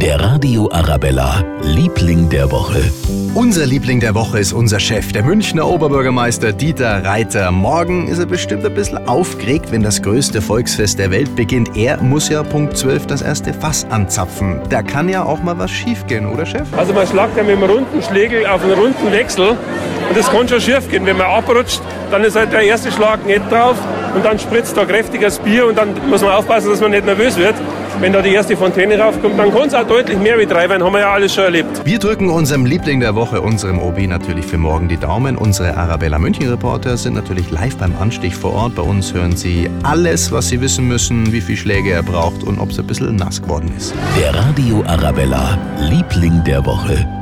Der Radio Arabella, Liebling der Woche. Unser Liebling der Woche ist unser Chef, der Münchner Oberbürgermeister Dieter Reiter. Morgen ist er bestimmt ein bisschen aufgeregt, wenn das größte Volksfest der Welt beginnt. Er muss ja Punkt 12 das erste Fass anzapfen. Da kann ja auch mal was schiefgehen, oder Chef? Also man schlagt ja mit einem runden Schlägel auf einen runden Wechsel und das kann schon schief gehen. Wenn man abrutscht, dann ist halt der erste Schlag nicht drauf und dann spritzt da kräftiges Bier und dann muss man aufpassen, dass man nicht nervös wird. Wenn da die erste Fontäne raufkommt, dann kann es auch deutlich mehr wie drei werden, haben wir ja alles schon erlebt. Wir drücken unserem Liebling der Woche, unserem OB, natürlich für morgen die Daumen. Unsere Arabella München Reporter sind natürlich live beim Anstich vor Ort. Bei uns hören Sie alles, was Sie wissen müssen, wie viele Schläge er braucht und ob es ein bisschen nass geworden ist. Der Radio Arabella, Liebling der Woche.